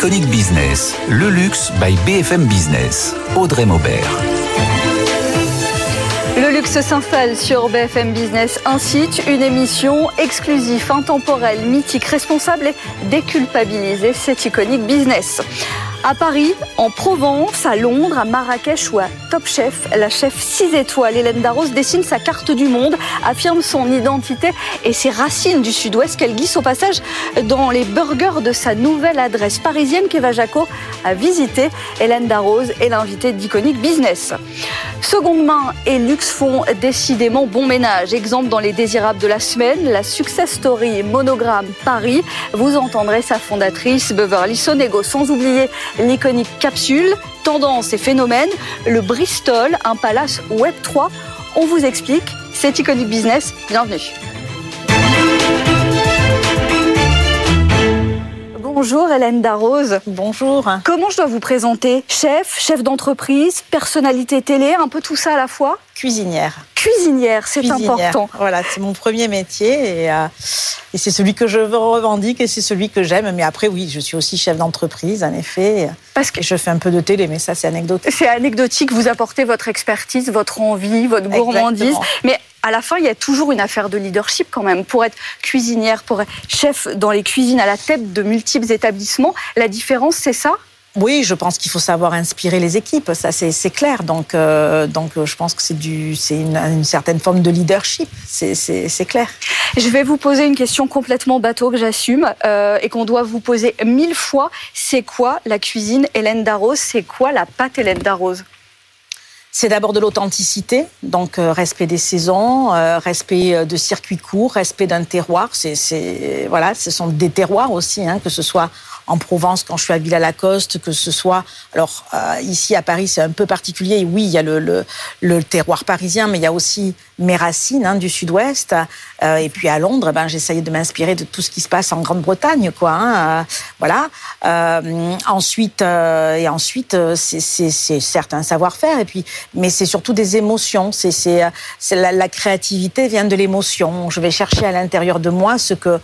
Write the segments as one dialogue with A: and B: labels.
A: Iconic Business, le luxe by BFM Business. Audrey Maubert.
B: Le luxe s'installe sur BFM Business, un site, une émission exclusive, intemporelle, mythique, responsable et déculpabilisée. C'est Iconic Business. À Paris, en Provence, à Londres, à Marrakech ou à Top Chef, la chef 6 étoiles Hélène Darros dessine sa carte du monde, affirme son identité et ses racines du sud-ouest qu'elle glisse au passage dans les burgers de sa nouvelle adresse parisienne qu'Eva Jaco a visité. Hélène Darros est l'invitée d'Iconic Business. Seconde main et luxe font décidément bon ménage. Exemple dans les désirables de la semaine, la success story monogramme Paris. Vous entendrez sa fondatrice Beverly Sonego, sans oublier l'iconique capsule, tendance et phénomène, le Bristol, un palace Web 3. On vous explique, c'est Iconic Business, bienvenue. Bonjour Hélène Darroze.
C: Bonjour.
B: Comment je dois vous présenter? Chef, chef d'entreprise, personnalité télé, un peu tout ça à la fois?
C: Cuisinière.
B: Cuisinière, c'est important.
C: Voilà, c'est mon premier métier et, euh, et c'est celui que je revendique et c'est celui que j'aime. Mais après, oui, je suis aussi chef d'entreprise, en effet. Parce que je fais un peu de télé, mais ça, c'est anecdotique.
B: C'est anecdotique. Vous apportez votre expertise, votre envie, votre gourmandise.
C: Exactement.
B: Mais à la fin, il y a toujours une affaire de leadership quand même. Pour être cuisinière, pour être chef dans les cuisines à la tête de multiples établissements, la différence, c'est ça?
C: Oui, je pense qu'il faut savoir inspirer les équipes, ça c'est clair. Donc, euh, donc euh, je pense que c'est une, une certaine forme de leadership, c'est- clair.
B: Je vais vous poser une question complètement bateau que j'assume euh, et qu'on doit vous poser mille fois. C'est quoi la cuisine Hélène Darroze? C'est quoi la pâte Hélène Darroze?
C: C'est d'abord de l'authenticité, donc respect des saisons, respect de circuits courts, respect d'un terroir. C'est voilà, ce sont des terroirs aussi, hein, que ce soit en Provence quand je suis à Villa-Lacoste, que ce soit alors euh, ici à Paris c'est un peu particulier. Oui, il y a le, le, le terroir parisien, mais il y a aussi mes racines hein, du Sud-Ouest. Euh, et puis à Londres, ben j'essayais de m'inspirer de tout ce qui se passe en Grande-Bretagne, quoi. Hein, euh, voilà. Euh, ensuite, euh, et ensuite, euh, c'est- certes un savoir-faire, et puis, mais c'est surtout des émotions. C'est la, la créativité vient de l'émotion. Je vais chercher à l'intérieur de moi ce que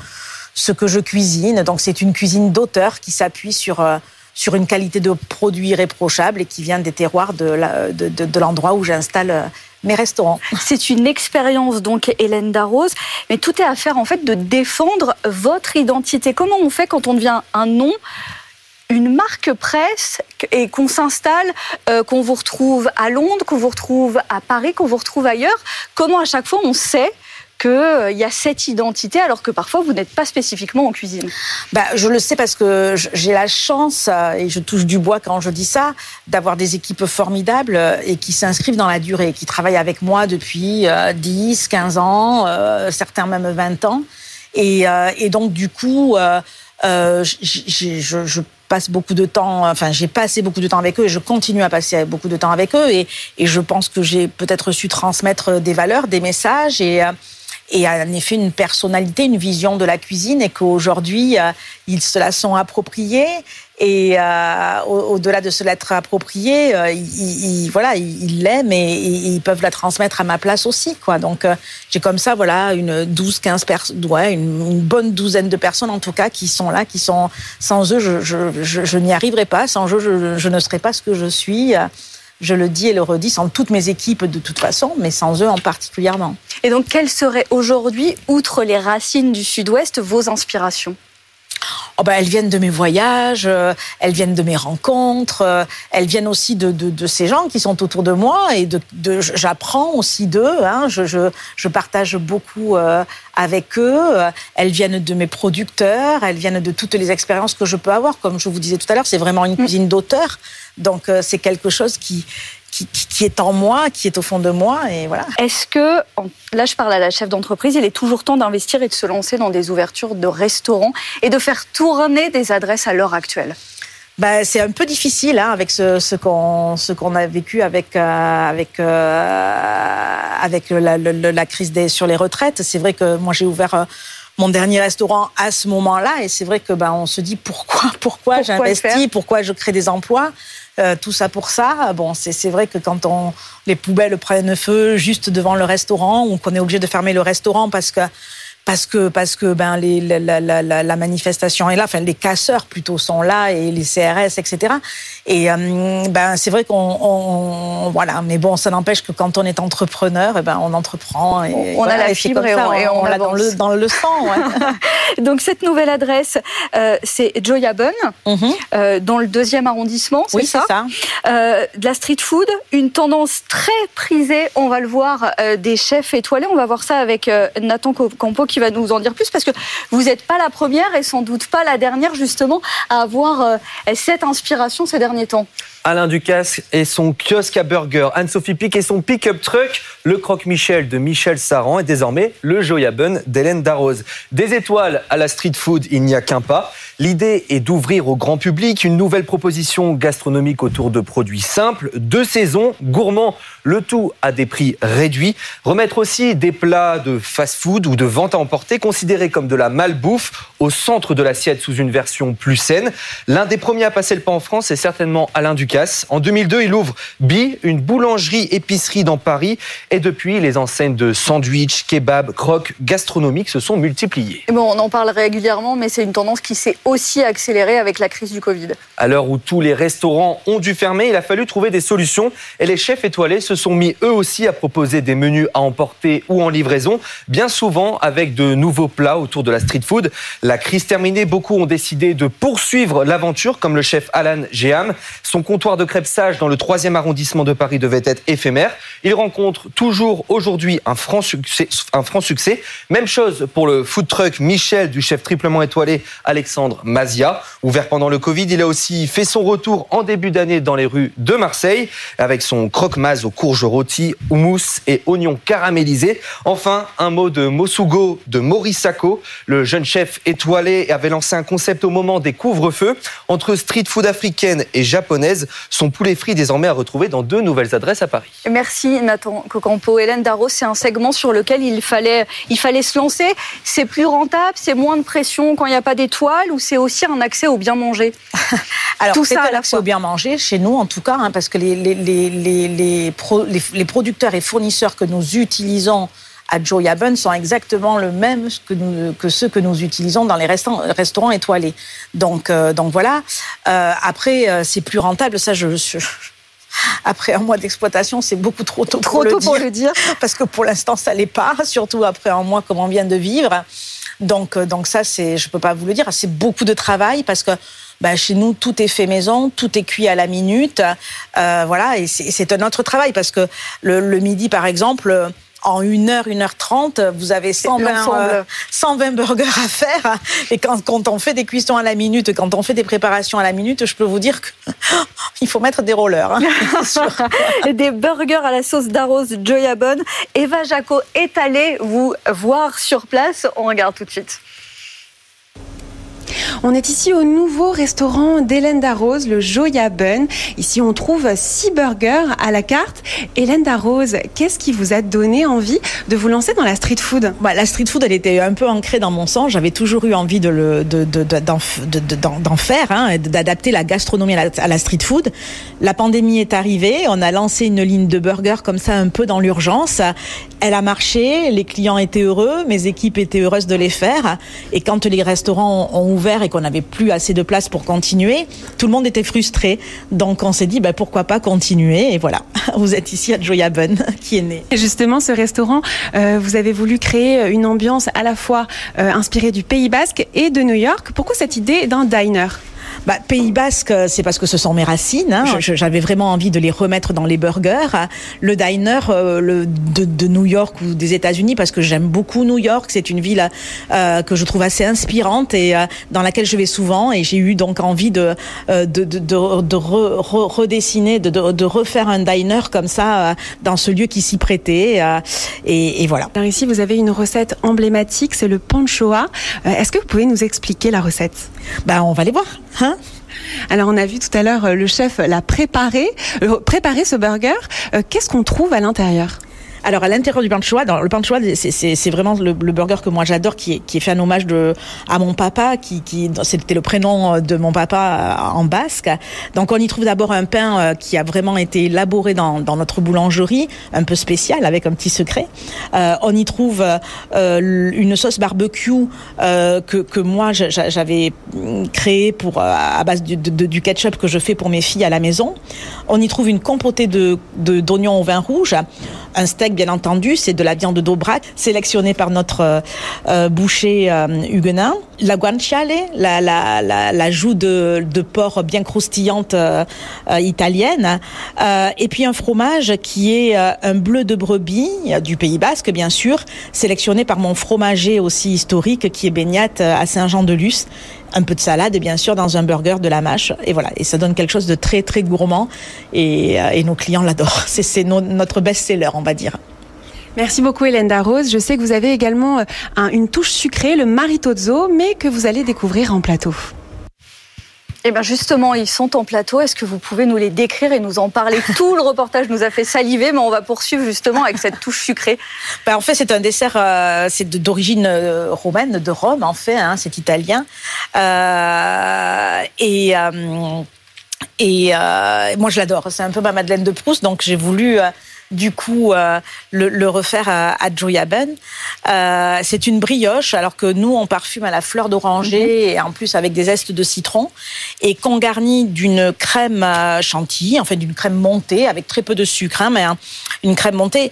C: ce que je cuisine. Donc c'est une cuisine d'auteur qui s'appuie sur euh, sur une qualité de produit irréprochable et qui vient des terroirs de, de l'endroit où j'installe euh, mes restaurants.
B: C'est une expérience donc Hélène Darroze, mais tout est à faire en fait de défendre votre identité. Comment on fait quand on devient un nom une marque presse et qu'on s'installe, euh, qu'on vous retrouve à Londres, qu'on vous retrouve à Paris, qu'on vous retrouve ailleurs? Comment à chaque fois on sait qu'il euh, y a cette identité alors que parfois vous n'êtes pas spécifiquement en cuisine
C: Bah, je le sais parce que j'ai la chance, euh, et je touche du bois quand je dis ça, d'avoir des équipes formidables euh, et qui s'inscrivent dans la durée, qui travaillent avec moi depuis euh, 10, 15 ans, euh, certains même 20 ans. Et, donc, du coup, je passe beaucoup de temps, enfin, j'ai passé beaucoup de temps avec eux et je continue à passer beaucoup de temps avec eux. Et, et je pense que j'ai peut-être su transmettre des valeurs, des messages et, et en effet une personnalité, une vision de la cuisine et qu'aujourd'hui, euh, ils se la sont appropriés et euh, au- au-delà de se l'être appropriée, euh, ils, voilà, ils l'aiment et, ils peuvent la transmettre à ma place aussi. Quoi. Donc euh, j'ai comme ça voilà, une 12-15 personnes, ouais, une, bonne douzaine de personnes en tout cas qui sont là, qui sont sans eux, je, je, je, n'y arriverai pas, sans eux, je, ne serais pas ce que je suis. Je le dis et le redis, sans toutes mes équipes de toute façon, mais sans eux en particulièrement.
B: Et donc quelles seraient aujourd'hui, outre les racines du Sud-Ouest, vos inspirations?
C: Oh ben, elles viennent de mes voyages, euh, elles viennent de mes rencontres, euh, elles viennent aussi de, de, de ces gens qui sont autour de moi et de, de j'apprends aussi d'eux. Hein, je, je, je partage beaucoup euh, avec eux. Elles viennent de mes producteurs, elles viennent de toutes les expériences que je peux avoir. Comme je vous disais tout à l'heure, c'est vraiment une cuisine d'auteur, donc euh, c'est quelque chose qui, qui, est en moi, qui est au fond de moi, et voilà.
B: Est-ce que, là je parle à la chef d'entreprise, il est toujours temps d'investir et de se lancer dans des ouvertures de restaurants et de faire tourner des adresses à l'heure actuelle?
C: Bah, c'est un peu difficile hein, avec ce, ce qu'on ce qu'on a vécu avec euh, avec euh, avec la, la- la- la crise des sur les retraites. C'est vrai que moi j'ai ouvert euh, mon dernier restaurant à ce moment-là et c'est vrai que ben on se dit pourquoi pourquoi, j'investis, pourquoi je crée des emplois? Euh, tout ça pour ça. Bon, c'est vrai que quand on les poubelles prennent feu juste devant le restaurant ou qu'on est obligé de fermer le restaurant parce que parce que parce que ben les, la, la, la, la, manifestation est là, enfin les casseurs plutôt sont là et les CRS, etc. Et euh, ben c'est vrai qu'on on, voilà, mais bon, ça n'empêche que quand on est entrepreneur, et eh ben on entreprend. Et,
B: on a la fibre et, on, l'a dans le dans le sang. Ouais. Donc cette nouvelle adresse, euh, c'est Joya Bun, mm euh, dans le deuxième arrondissement, c'est
C: oui,
B: ça,
C: ça.
B: De la street food, une tendance très prisée. On va le voir des chefs étoilés. On va voir ça avec Nathan Campo qui va nous en dire plus parce que vous n'êtes pas la première et sans doute pas la dernière justement à avoir euh, cette inspiration ces derniers temps.
D: Alain Ducasse et son kiosque à burger, Anne-Sophie Pic et son pick-up truck, le croque-Michel de Michel Saran et désormais le Joya Bun d'Hélène Darroze. Des étoiles à la street food, il n'y a qu'un pas. L'idée est d'ouvrir au grand public une nouvelle proposition gastronomique autour de produits simples, de saison, gourmands, le tout à des prix réduits. Remettre aussi des plats de fast-food ou de vente à emporter considérés comme de la malbouffe au centre de l'assiette sous une version plus saine. L'un des premiers à passer le pas en France est certainement Alain Ducasse en 2002, il ouvre Bi, une boulangerie-épicerie dans Paris. Et depuis, les enseignes de sandwich, kebab, croque, gastronomiques se sont multipliées.
B: bon, on en parle régulièrement, mais c'est une tendance qui s'est aussi accélérée avec la crise du Covid.
D: À l'heure où tous les restaurants ont dû fermer, il a fallu trouver des solutions. Et les chefs étoilés se sont mis eux aussi à proposer des menus à emporter ou en livraison, bien souvent avec de nouveaux plats autour de la street food. La crise terminée, beaucoup ont décidé de poursuivre l'aventure, comme le chef Alan Géham. Son comptoir de crêpes sage dans le 3e arrondissement de Paris devait être éphémère. Il rencontre toujours aujourd'hui un franc succès. Même chose pour le food truck Michel du chef triplement étoilé Alexandre Mazia. Ouvert pendant le Covid, il a aussi fait son retour en début d'année dans les rues de Marseille avec son croque-maz aux courges rôties, houmous et oignons caramélisés. Enfin, un mot de Mosugo de Maurice Sacco. Le jeune chef étoilé avait lancé un concept au moment des couvre-feux entre street food africaine et japonaise. Son poulet frit désormais à retrouver dans deux nouvelles adresses à Paris.
B: Merci Nathan Cocampo. Hélène Darros, c'est un segment sur lequel il fallait, il fallait se lancer. C'est plus rentable, c'est moins de pression quand il n'y a pas d'étoiles ou c'est aussi un accès au bien manger?
C: Alors, tout ça à l'accès au bien manger, chez nous en tout cas, hein, parce que les, les, les, les, les producteurs et fournisseurs que nous utilisons à Joya Bun sont exactement le même que, nous, que ceux que nous utilisons dans les restaurants, restaurants étoilés. Donc, euh, donc voilà. Euh, après, euh, c'est plus rentable. Ça, je, je après un mois d'exploitation, c'est beaucoup trop tôt,
B: trop
C: pour,
B: tôt
C: le pour
B: le dire.
C: Parce que pour l'instant, ça l'est pas, surtout après un mois comme on vient de vivre. Donc, donc ça, c'est, je peux pas vous le dire, c'est beaucoup de travail parce que bah, chez nous, tout est fait maison, tout est cuit à la minute. Euh, voilà, et c'est un autre travail parce que le, le midi, par exemple, en 1 heure, 1 heure 30, vous avez 120, euh, 120 burgers à faire. Et quand, quand, on fait des cuissons à la minute, quand on fait des préparations à la minute, je peux vous dire qu'il faut mettre des rollers. Hein,
B: des burgers à la sauce d'arrose Joya Bonne. Eva Jaco est allée vous voir sur place. On regarde tout de suite.
E: On est ici au nouveau restaurant d'Hélène Darroze, le Joya Bun. Ici, on trouve six burgers à la carte. Hélène Darroze, qu'est-ce qui vous a donné envie de vous lancer dans la street food?
C: Bah, La street food, elle était un peu ancrée dans mon sang. J'avais toujours eu envie de d'en faire, hein, d'adapter la gastronomie à la, à la, street food. La pandémie est arrivée. On a lancé une ligne de burgers comme ça, un peu dans l'urgence. Elle a marché. Les clients étaient heureux. Mes équipes étaient heureuses de les faire. Et quand les restaurants ont ouvert et qu'on n'avait plus assez de place pour continuer, tout le monde était frustré. Donc on s'est dit bah, pourquoi pas continuer et voilà, vous êtes ici à Joya Bun qui est né.
E: Justement, ce restaurant, euh, vous avez voulu créer une ambiance à la fois euh, inspirée du Pays Basque et de New York. Pourquoi cette idée d'un diner?
C: Bah, Pays Basque, c'est parce que ce sont mes racines. Hein. J'avais vraiment envie de les remettre dans les burgers. Le diner euh, le, de, de, New York ou des États-Unis, parce que j'aime beaucoup New York. C'est une ville euh, que je trouve assez inspirante et euh, dans laquelle je vais souvent. Et j'ai eu donc envie de, euh, de, de, de, de re, re, redessiner, de, refaire un diner comme ça euh, dans ce lieu qui s'y prêtait. Euh, et, et, voilà.
E: Alors ici, vous avez une recette emblématique, c'est le panchoa. Est-ce que vous pouvez nous expliquer la recette?
C: Bah, On va les voir. Hein?
E: Alors on a vu tout à l'heure le chef l'a préparé, préparé ce burger. Qu'est-ce qu'on trouve à l'intérieur?
C: Alors à l'intérieur du pain de dans le choix, c'est vraiment le, burger que moi j'adore, qui est, fait un hommage de, à mon papa, qui, qui c'était le prénom de mon papa en basque. Donc on y trouve d'abord un pain qui a vraiment été élaboré dans, notre boulangerie, un peu spécial avec un petit secret. Euh, on y trouve euh, une sauce barbecue euh, que, que moi j'avais créée pour à base du, du ketchup que je fais pour mes filles à la maison. On y trouve une compotée de d'oignons au vin rouge, un steak bien entendu, c'est de la viande d'Aubrac sélectionnée par notre boucher huguenin. La guanciale, la, la, la, joue de, de porc bien croustillante italienne, et puis un fromage qui est un bleu de brebis du Pays Basque, bien sûr, sélectionné par mon fromager aussi historique qui est baignate à Saint-Jean-de-Luz. Un peu de salade, bien sûr, dans un burger de la mâche. Et voilà, et ça donne quelque chose de très, très gourmand. Et, euh, nos clients l'adorent. C'est notre best-seller, on va dire.
E: Merci beaucoup Hélène Darroze. Je sais que vous avez également euh, une touche sucrée, le maritozzo, mais que vous allez découvrir en plateau.
B: Eh bien justement, ils sont en plateau. Est-ce que vous pouvez nous les décrire et nous en parler? Tout le reportage nous a fait saliver, mais on va poursuivre justement avec cette touche sucrée.
C: Ben, en fait, c'est un dessert, euh, c'est d'origine euh, romaine, de Rome en fait, hein, c'est italien. Euh, et et moi, je l'adore. C'est un peu ma Madeleine de Proust, donc j'ai voulu du coup euh, le, refaire à, à Joyaben. Euh, c'est une brioche, alors que nous on parfume à la fleur d'oranger mhm. et en plus avec des zestes de citron, et qu'on garnit d'une crème euh, chantilly, en fait d'une crème montée avec très peu de sucre, hein, mais une crème montée.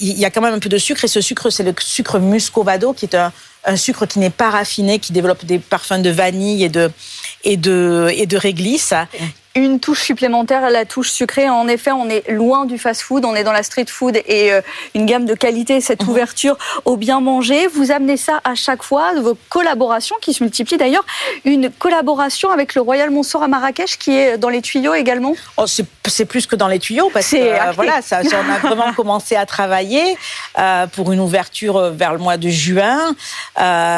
C: il y a quand même un peu de sucre et ce sucre c'est le sucre muscovado qui est un, un sucre qui n'est pas raffiné, qui développe des parfums de vanille et de et de et de réglisse
B: une touche supplémentaire, la touche sucrée. En effet, on est loin du fast-food, on est dans la street food et euh, une gamme de qualité, cette mhm. ouverture au bien manger. Vous amenez ça à chaque fois, vos collaborations qui se multiplient d'ailleurs. Une collaboration avec le Royal Monceau à Marrakech qui est dans les tuyaux également
C: oh, C'est plus que dans les tuyaux parce que euh, voilà, ça, on a vraiment commencé à travailler euh, pour une ouverture vers le mois de juin.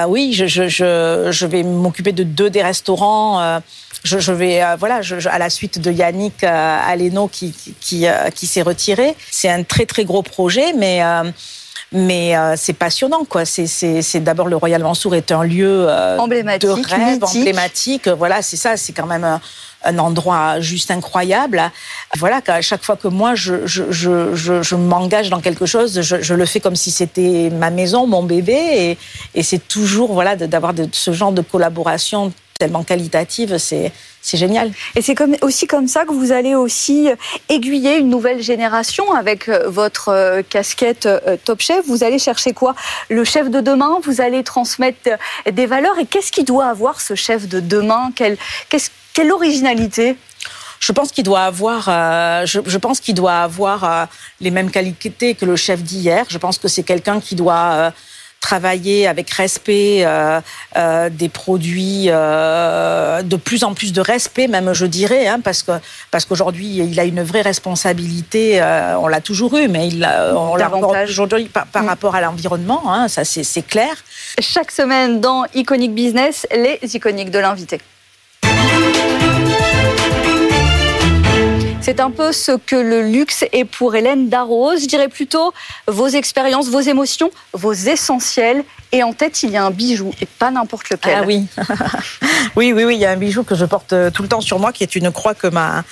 C: oui, je, je, je, je vais m'occuper de deux des restaurants je, vais, euh, voilà, à la suite de Yannick euh, Aleno qui, qui, euh, qui, s'est retiré. C'est un très très gros projet, mais mais c'est passionnant quoi. C'est d'abord le Royal Mansour est un lieu
B: emblématique,
C: de rêve, emblématique. Voilà, c'est ça, c'est quand même un, endroit juste incroyable. Voilà, qu'à chaque fois que moi je, je, je, je m'engage dans quelque chose, je, le fais comme si c'était ma maison, mon bébé, et, et c'est toujours voilà d'avoir ce genre de collaboration tellement qualitative, c'est c'est génial.
B: Et c'est comme, aussi comme ça que vous allez aussi aiguiller une nouvelle génération avec euh, votre euh, casquette euh, Top Chef. Vous allez chercher quoi? Le chef de demain, vous allez transmettre des valeurs. Et qu'est-ce qu'il doit avoir ce chef de demain? Quelle, quelle originalité?
C: Je pense qu'il doit avoir, je, je, pense qu'il doit avoir les mêmes qualités que le chef d'hier. Je pense que c'est quelqu'un qui doit travailler avec respect euh, euh, des produits, euh, de plus en plus de respect, même je dirais, hein, parce que parce qu'aujourd'hui il a une vraie responsabilité. on l'a toujours eu, mais il on l'a aujourd'hui par, par mm. rapport à l'environnement. Hein, ça c'est clair.
B: Chaque semaine dans Iconic Business, les iconiques de l'invité. C'est un peu ce que le luxe est pour Hélène Darroze. Je dirais plutôt vos expériences, vos émotions, vos essentiels. Et en tête, il y a un bijou, et pas n'importe lequel.
C: Ah oui. oui, oui, oui, il y a un bijou que je porte tout le temps sur moi, qui est une croix que ma,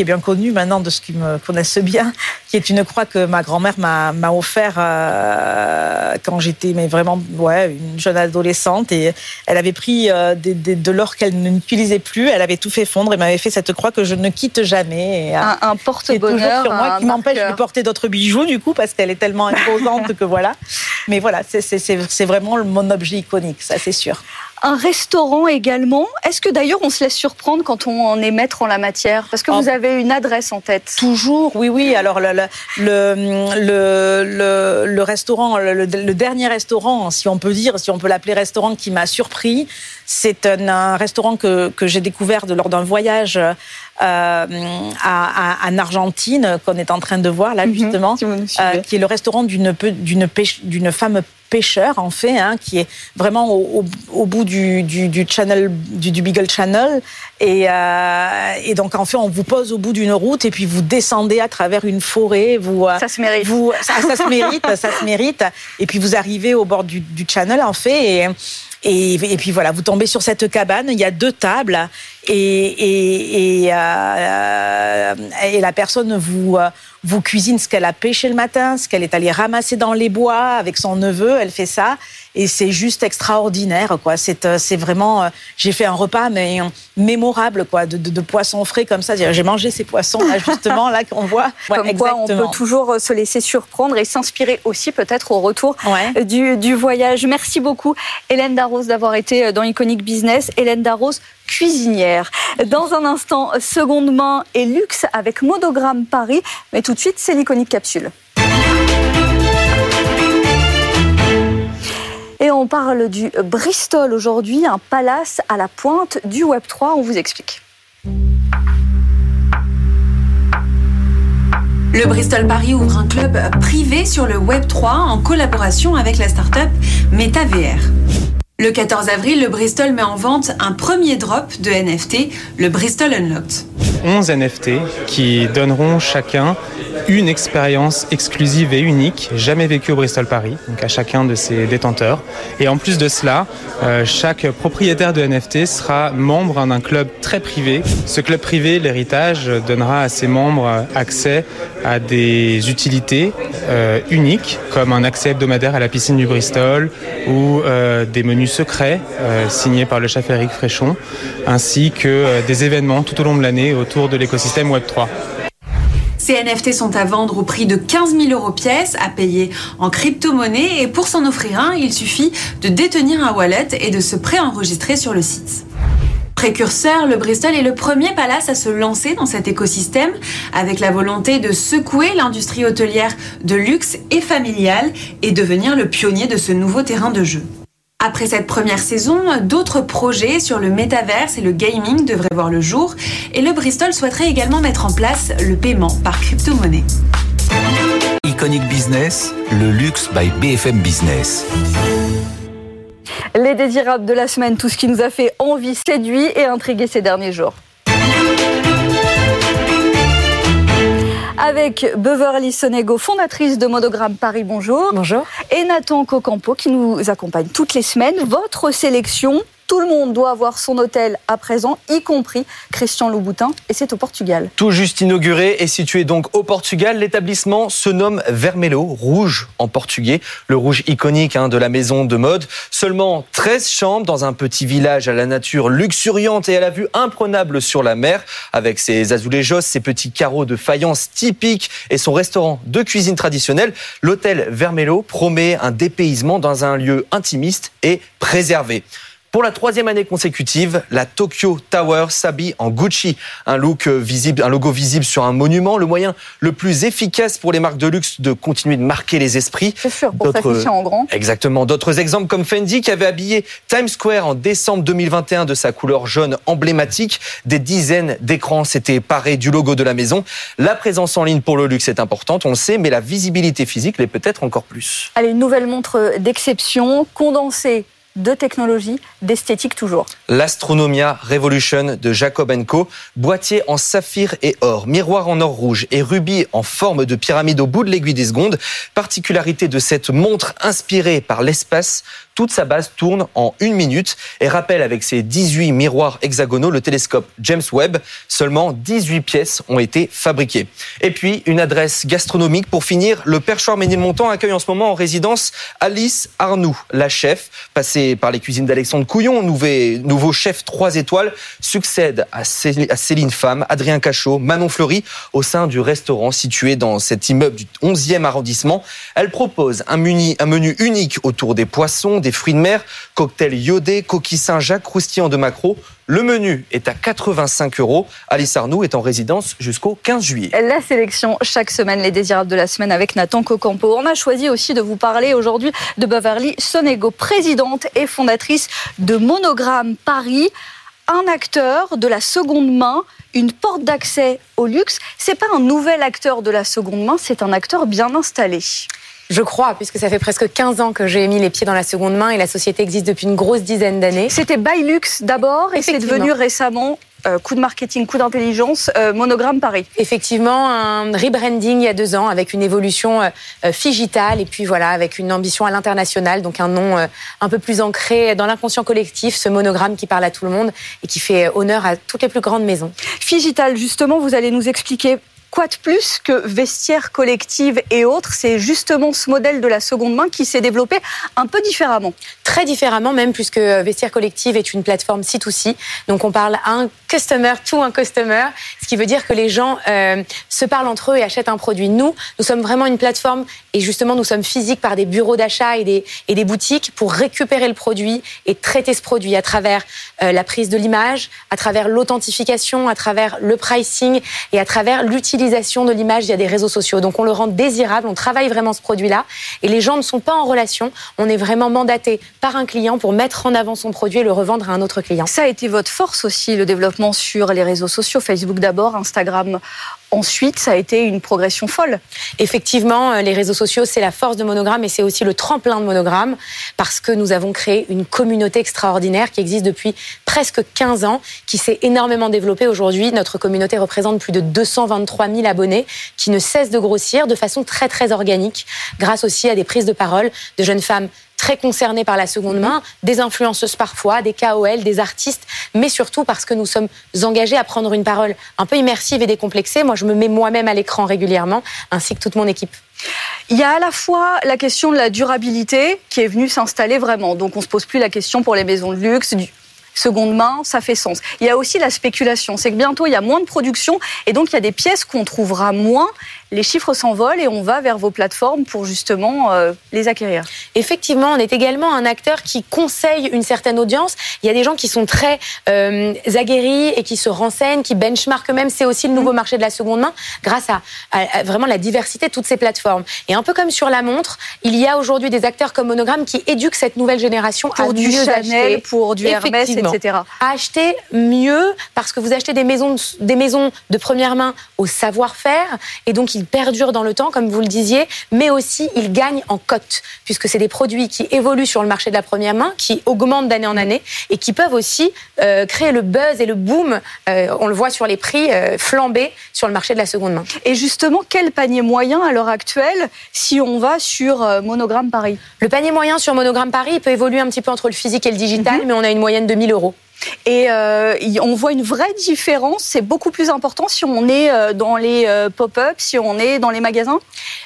C: qui est bien connue maintenant de ceux qui me connaissent bien, qui est une croix que ma grand-mère m'a offert euh, quand j'étais mais vraiment ouais, une jeune adolescente et elle avait pris euh, de l'or qu'elle n'utilisait plus, elle avait tout fait fondre et m'avait fait cette croix que je ne quitte jamais.
B: Et, euh, un, porte-bonheur
C: sur moi qui m'empêche de porter d'autres bijoux du coup parce qu'elle est tellement imposante que voilà. Mais voilà, c'est vraiment mon objet iconique, ça c'est sûr
B: un restaurant également. Est-ce que d'ailleurs on se laisse surprendre quand on en est maître en la matière? Parce que vous avez une adresse en tête.
C: Toujours, oui, oui. Alors le, le, le, restaurant, le, dernier restaurant, si on peut dire, si on peut l'appeler restaurant, qui m'a surpris, c'est un, restaurant que, que j'ai découvert lors d'un voyage euh, à, en Argentine qu'on est en train de voir là mhm, justement, euh, qui est le restaurant d'une d'une femme pêcheur en fait, hein, qui est vraiment au, bout du, du, channel, du, du, Beagle Channel. Et, euh, et, donc en fait, on vous pose au bout d'une route et puis vous descendez à travers une forêt. Vous,
B: ça se mérite.
C: Vous, ça, ça se mérite, ça se mérite. Et puis vous arrivez au bord du, du channel en fait. Et, et, puis voilà, vous tombez sur cette cabane. Il y a deux tables et, et, et, euh, et la personne vous euh, vous cuisine ce qu'elle a pêché le matin, ce qu'elle est allée ramasser dans les bois avec son neveu. Elle fait ça et c'est juste extraordinaire quoi. C'est euh, c'est vraiment euh, j'ai fait un repas mais mémorable quoi de, de, de poissons frais comme ça. J'ai mangé ces poissons là justement là qu'on voit.
B: Comme quoi on peut toujours euh, se laisser surprendre et s'inspirer aussi peut-être au retour du, du voyage. Merci beaucoup Hélène Darros d'avoir été dans Iconic Business. Hélène Darros cuisinière. Dans un instant, seconde main et luxe avec Modogramme Paris. Mais tout de suite, c'est l'iconique capsule. On parle du Bristol aujourd'hui, un palace à la pointe du Web 3. On vous explique.
E: Le Bristol Paris ouvre un club privé sur le Web 3 en collaboration avec la start-up MetaVR. Le 14 avril, le Bristol met en vente un premier drop de NFT, le Bristol Unlocked.
F: 11 NFT qui donneront chacun une expérience exclusive et unique, jamais vécue au Bristol Paris, donc à chacun de ses détenteurs. Et en plus de cela, euh, chaque propriétaire de NFT sera membre d'un club très privé. Ce club privé, l'héritage, donnera à ses membres accès à des utilités euh, uniques, comme un accès hebdomadaire à la piscine du Bristol ou euh, des menus secrets signés par le chef Eric Fréchon, ainsi que des événements tout au long de l'année autour de l'écosystème Web3.
E: Ces NFT sont à vendre au prix de 15 000 euros pièce, à payer en crypto-monnaie. Et pour s'en offrir un, il suffit de détenir un wallet et de se préenregistrer sur le site. Précurseur, le Bristol est le premier palace à se lancer dans cet écosystème avec la volonté de secouer l'industrie hôtelière de luxe et familiale et devenir le pionnier de ce nouveau terrain de jeu. Après cette première saison, d'autres projets sur le métaverse et le gaming devraient voir le jour et le Bristol souhaiterait également mettre en place le paiement par crypto-monnaie.
A: Iconic Business, le luxe by BFM Business.
B: Les désirables de la semaine, tout ce qui nous a fait envie, séduit et intrigué ces derniers jours. Avec Beverly Sonego, fondatrice de Modogramme Paris. Bonjour.
C: Bonjour.
B: Et Nathan Cocampo qui nous accompagne toutes les semaines. Votre sélection tout le monde doit avoir son hôtel à présent, y compris Christian Louboutin, et c'est au Portugal.
D: Tout juste inauguré et situé donc au Portugal, l'établissement se nomme Vermelo, rouge en portugais, le rouge iconique hein, de la maison de mode. Seulement 13 chambres dans un petit village à la nature luxuriante et à la vue imprenable sur la mer, avec ses azulejos, ses petits carreaux de faïence typiques et son restaurant de cuisine traditionnelle. L'hôtel Vermelo promet un dépaysement dans un lieu intimiste et préservé. Pour la troisième année consécutive, la Tokyo Tower s'habille en Gucci. Un look visible, un logo visible sur un monument, le moyen le plus efficace pour les marques de luxe de continuer de marquer les esprits.
B: C'est sûr, pour s'afficher en grand.
D: Exactement. D'autres exemples comme Fendi qui avait habillé Times Square en décembre 2021 de sa couleur jaune emblématique. Des dizaines d'écrans s'étaient parés du logo de la maison. La présence en ligne pour le luxe est importante, on le sait, mais la visibilité physique l'est peut-être encore plus.
B: Allez, une nouvelle montre d'exception, condensée de technologie, d'esthétique toujours.
D: L'Astronomia Revolution de Jacob Co. Boîtier en saphir et or, miroir en or rouge et rubis en forme de pyramide au bout de l'aiguille des secondes. Particularité de cette montre inspirée par l'espace, toute sa base tourne en une minute et rappelle avec ses 18 miroirs hexagonaux le télescope James Webb. Seulement 18 pièces ont été fabriquées. Et puis, une adresse gastronomique pour finir. Le perchoir Ménilmontant accueille en ce moment en résidence Alice Arnoux, la chef, passée par les cuisines d'Alexandre Couillon, nouveau chef 3 étoiles, succède à Céline Femme, Adrien Cachot, Manon Fleury au sein du restaurant situé dans cet immeuble du 11e arrondissement. Elle propose un menu, un menu unique autour des poissons, des fruits de mer, cocktail iodé, coquille Saint-Jacques, croustillant de maquereau. Le menu est à 85 euros. Alice Arnoux est en résidence jusqu'au 15 juillet.
B: La sélection chaque semaine, les désirables de la semaine avec Nathan Cocampo. On a choisi aussi de vous parler aujourd'hui de Beverly Sonego, présidente et fondatrice de Monogramme Paris un acteur de la seconde main, une porte d'accès au luxe. C'est pas un nouvel acteur de la seconde main, c'est un acteur bien installé.
G: Je crois, puisque ça fait presque 15 ans que j'ai mis les pieds dans la seconde main et la société existe depuis une grosse dizaine d'années.
B: C'était Bylux d'abord et c'est devenu récemment euh, coup de marketing, coup d'intelligence, euh, Monogramme Paris.
G: Effectivement, un rebranding il y a deux ans avec une évolution euh, figitale et puis voilà, avec une ambition à l'international, donc un nom un peu plus ancré dans l'inconscient collectif, ce monogramme qui parle à tout le monde et qui fait honneur à toutes les plus grandes maisons.
B: Figital, justement, vous allez nous expliquer Quoi de plus que vestiaire collective et autres? C'est justement ce modèle de la seconde main qui s'est développé un peu différemment.
G: Très différemment même, puisque vestiaire collective est une plateforme C2C. Donc on parle à un customer to un customer, ce qui veut dire que les gens euh, se parlent entre eux et achètent un produit. Nous, nous sommes vraiment une plateforme et justement nous sommes physiques par des bureaux d'achat et des, et des boutiques pour récupérer le produit et traiter ce produit à travers euh, la prise de l'image, à travers l'authentification, à travers le pricing et à travers l'utilisation de l'image via des réseaux sociaux. Donc on le rend désirable, on travaille vraiment ce produit-là et les gens ne sont pas en relation. On est vraiment mandaté par un client pour mettre en avant son produit et le revendre à un autre client.
B: Ça a été votre force aussi, le développement sur les réseaux sociaux, Facebook d'abord, Instagram Ensuite, ça a été une progression folle.
G: Effectivement, euh, les réseaux sociaux, c'est la force de Monogramme et c'est aussi le tremplin de Monogramme parce que nous avons créé une communauté extraordinaire qui existe depuis presque 15 ans, qui s'est énormément développée aujourd'hui. Notre communauté représente plus de 223 000 abonnés qui ne cessent de grossir de façon très très organique grâce aussi à des prises de parole de jeunes femmes très concernés par la seconde mhm. main, des influenceuses parfois, des KOL, des artistes, mais surtout parce que nous sommes engagés à prendre une parole un peu immersive et décomplexée. Moi, je me mets moi-même à l'écran régulièrement, ainsi que toute mon équipe.
B: Il y a à la fois la question de la durabilité qui est venue s'installer vraiment. Donc on se pose plus la question pour les maisons de luxe, seconde main, ça fait sens. Il y a aussi la spéculation, c'est que bientôt il y a moins de production et donc il y a des pièces qu'on trouvera moins les chiffres s'envolent et on va vers vos plateformes pour justement euh, les acquérir.
G: Effectivement, on est également un acteur qui conseille une certaine audience. Il y a des gens qui sont très euh, aguerris et qui se renseignent, qui benchmarkent même. C'est aussi le nouveau mmh. marché de la seconde main grâce à, vraiment la diversité de toutes ces plateformes. Et un peu comme sur la montre, il y a aujourd'hui des acteurs comme Monogram qui éduquent cette nouvelle génération
B: pour
G: à
B: du
G: mieux
B: Chanel,
G: acheter.
B: pour du Hermès, etc.
G: À acheter mieux parce que vous achetez des maisons, des maisons de première main au savoir-faire et donc il perdure dans le temps, comme vous le disiez, mais aussi il gagne en cote, puisque c'est des produits qui évoluent sur le marché de la première main, qui augmentent d'année en année et qui peuvent aussi euh, créer le buzz et le boom. Euh, on le voit sur les prix euh, flamber sur le marché de la seconde main.
B: Et justement, quel panier moyen à l'heure actuelle si on va sur Monogramme Paris?
G: Le panier moyen sur Monogramme Paris peut évoluer un petit peu entre le physique et le digital, mhm. mais on a une moyenne de 1000
B: Et euh, on voit une vraie différence. C'est beaucoup plus important si on est euh, dans les euh, pop-up, si on est dans les magasins.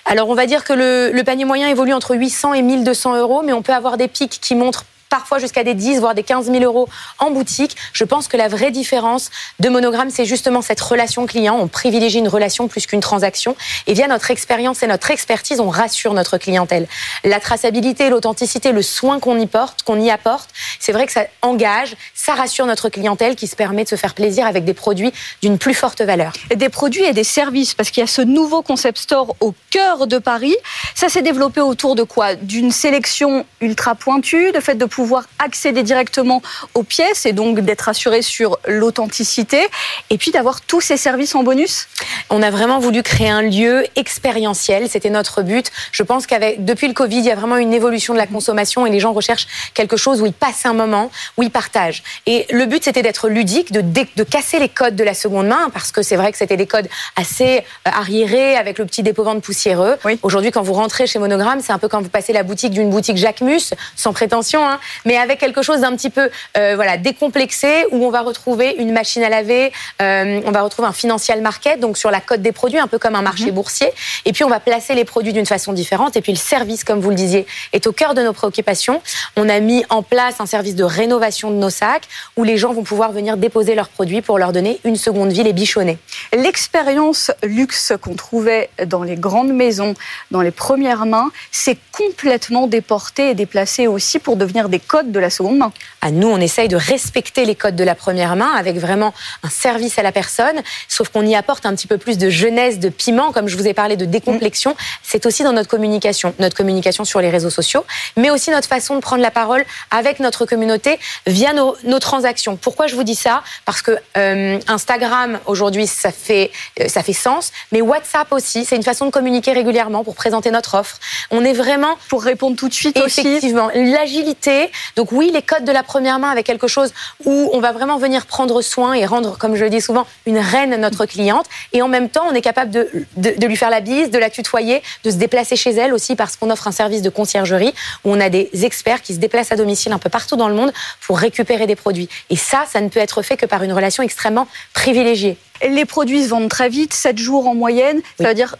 G: Alors on va dire que le, le, panier moyen évolue entre 800 et 1200 euros, mais on peut avoir des pics qui montrent parfois jusqu'à des 10, voire des 15 000 euros en boutique. Je pense que la vraie différence de Monogramme, c'est justement cette relation client. On privilégie une relation plus qu'une transaction. Et via notre expérience et notre expertise, on rassure notre clientèle. La traçabilité, l'authenticité, le soin qu'on y porte, qu'on y apporte, c'est vrai que ça engage, ça rassure notre clientèle qui se permet de se faire plaisir avec des produits d'une plus forte valeur.
B: Des produits et des services, parce qu'il y a ce nouveau concept store au cœur de Paris. Ça s'est développé autour de quoi? D'une sélection ultra pointue, de fait de pouvoir accéder directement aux pièces et donc d'être assuré sur l'authenticité et puis d'avoir tous ces services en bonus
G: On a vraiment voulu créer un lieu expérientiel, c'était notre but. Je pense qu'avec depuis le Covid, il y a vraiment une évolution de la consommation et les gens recherchent quelque chose où ils passent un moment, où ils partagent. Et le but c'était d'être ludique, de, de casser les codes de la seconde main parce que c'est vrai que c'était des codes assez euh, arriérés avec le petit dépôt-vente poussiéreux. Aujourd'hui, quand vous rentrez chez Monogramme, c'est un peu quand vous passez la boutique d'une boutique Jacquemus, sans prétention, hein, mais avec quelque chose d'un petit peu euh, voilà décomplexé où on va retrouver une machine à laver, euh, on va retrouver un financial market donc sur la cote des produits un peu comme un marché mhm. boursier et puis on va placer les produits d'une façon différente et puis le service comme vous le disiez est au cœur de nos préoccupations. On a mis en place un service de rénovation de nos sacs où les gens vont pouvoir venir déposer leurs produits pour leur donner une seconde vie les bichonnets.
B: L'expérience luxe qu'on trouvait dans les grandes maisons, dans les premières mains, c'est complètement déporté et déplacé aussi pour devenir des des codes de la seconde main.
G: À nous, on essaye de respecter les codes de la première main avec vraiment un service à la personne, sauf qu'on y apporte un petit peu plus de jeunesse, de piment, comme je vous ai parlé de décomplexion. Mm. C'est aussi dans notre communication, notre communication sur les réseaux sociaux, mais aussi notre façon de prendre la parole avec notre communauté via nos, nos transactions. Pourquoi je vous dis ça? Parce que euh, Instagram aujourd'hui, ça fait euh, ça fait sens, mais WhatsApp aussi, c'est une façon de communiquer régulièrement pour présenter notre offre. On est vraiment
B: pour répondre tout de suite
G: effectivement l'agilité. Donc oui, les codes de la première main avec quelque chose où on va vraiment venir prendre soin et rendre, comme je le dis souvent, une reine notre cliente. Et en même temps, on est capable de, de, de lui faire la bise, de la tutoyer, de se déplacer chez elle aussi parce qu'on offre un service de conciergerie où on a des experts qui se déplacent à domicile un peu partout dans le monde pour récupérer des produits. Et ça, ça ne peut être fait que par une relation extrêmement privilégiée.
B: Les produits se vendent très vite, 7 jours en moyenne. Ça veut dire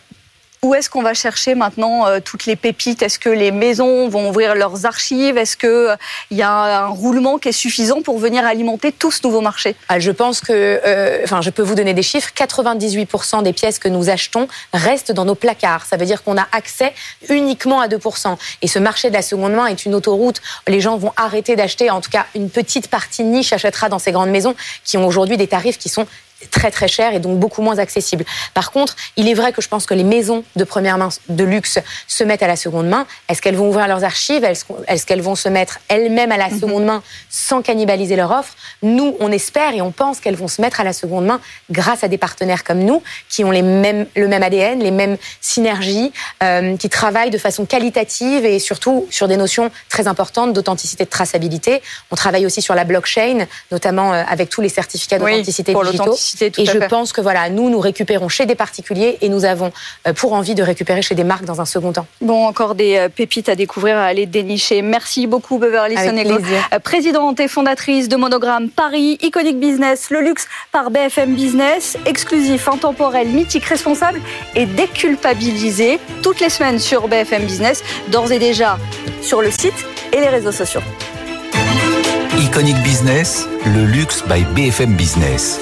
B: où est-ce qu'on va chercher maintenant euh, toutes les pépites? Est-ce que les maisons vont ouvrir leurs archives? Est-ce qu'il euh, y a un roulement qui est suffisant pour venir alimenter tout ce nouveau marché
G: ah, Je pense que, euh, enfin, je peux vous donner des chiffres. 98% des pièces que nous achetons restent dans nos placards. Ça veut dire qu'on a accès uniquement à 2%. Et ce marché de la seconde main est une autoroute. Les gens vont arrêter d'acheter. En tout cas, une petite partie niche achètera dans ces grandes maisons qui ont aujourd'hui des tarifs qui sont très très cher et donc beaucoup moins accessible. Par contre, il est vrai que je pense que les maisons de première main de luxe se mettent à la seconde main. Est-ce qu'elles vont ouvrir leurs archives? Est-ce qu'elles vont se mettre elles-mêmes à la mhm. seconde main sans cannibaliser leur offre? Nous, on espère et on pense qu'elles vont se mettre à la seconde main grâce à des partenaires comme nous qui ont les mêmes, le même ADN, les mêmes synergies, euh, qui travaillent de façon qualitative et surtout sur des notions très importantes d'authenticité, de traçabilité. On travaille aussi sur la blockchain, notamment euh, avec tous les certificats d'authenticité
B: oui,
G: digitaux et je pense que voilà, nous, nous récupérons chez des particuliers et nous avons euh, pour envie de récupérer chez des marques dans un second temps.
B: Bon, encore des euh, pépites à découvrir, à aller dénicher. Merci beaucoup, Beverly Sonego, euh, présidente et fondatrice de Monogramme Paris, Iconic Business, le luxe par BFM Business, exclusif, intemporel, mythique, responsable et déculpabilisé toutes les semaines sur BFM Business, d'ores et déjà sur le site et les réseaux sociaux.
A: Iconic Business, le luxe by BFM Business.